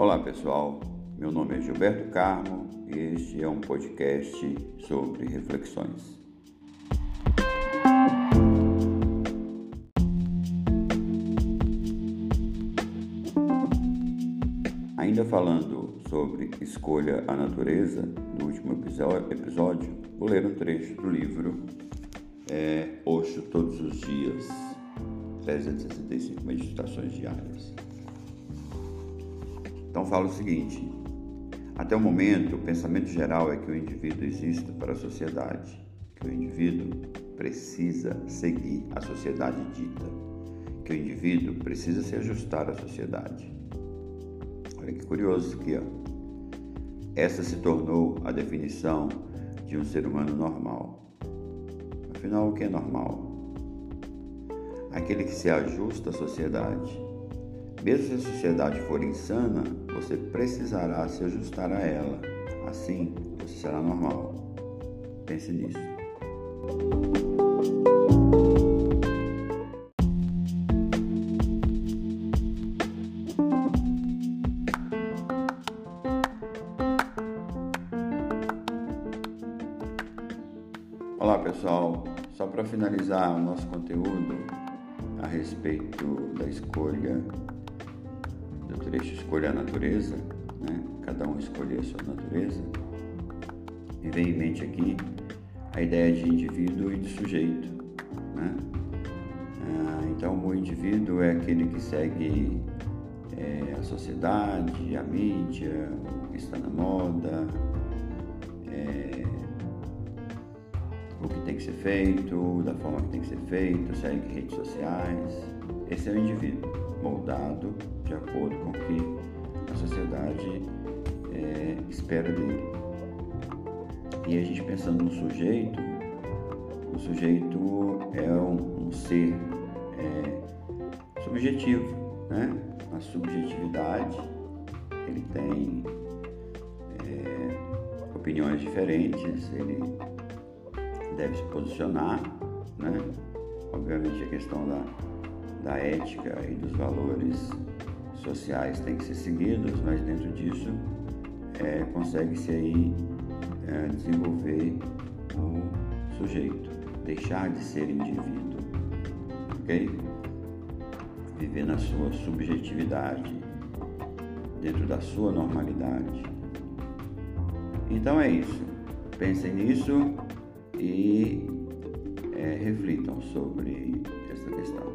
Olá pessoal, meu nome é Gilberto Carmo e este é um podcast sobre reflexões. Ainda falando sobre escolha a natureza, no último episódio, vou ler um trecho do livro é, Oxo Todos os Dias, 365 Meditações Diárias. Então fala o seguinte: até o momento, o pensamento geral é que o indivíduo existe para a sociedade, que o indivíduo precisa seguir a sociedade dita, que o indivíduo precisa se ajustar à sociedade. Olha que curioso aqui, ó. Essa se tornou a definição de um ser humano normal. Afinal, o que é normal? Aquele que se ajusta à sociedade. Mesmo se a sociedade for insana, você precisará se ajustar a ela. Assim, você será normal. Pense nisso. Olá pessoal, só para finalizar o nosso conteúdo a respeito da escolha trecho Escolha a Natureza, né? cada um escolher a sua natureza, me vem em mente aqui a ideia de indivíduo e de sujeito. Né? Ah, então, o indivíduo é aquele que segue é, a sociedade, a mídia, o que está na moda, é, o que tem que ser feito, da forma que tem que ser feito, segue redes sociais. Esse é o indivíduo, moldado de acordo com o que a sociedade é, espera dele. E a gente pensando no sujeito, o sujeito é um, um ser é, subjetivo, né? Na subjetividade, ele tem é, opiniões diferentes, ele deve se posicionar, né? Obviamente a questão da, da ética e dos valores sociais tem que ser seguidos, mas dentro disso é, consegue-se aí é, desenvolver o sujeito, deixar de ser indivíduo, ok? Viver na sua subjetividade, dentro da sua normalidade. Então é isso. Pensem nisso e é, reflitam sobre essa questão.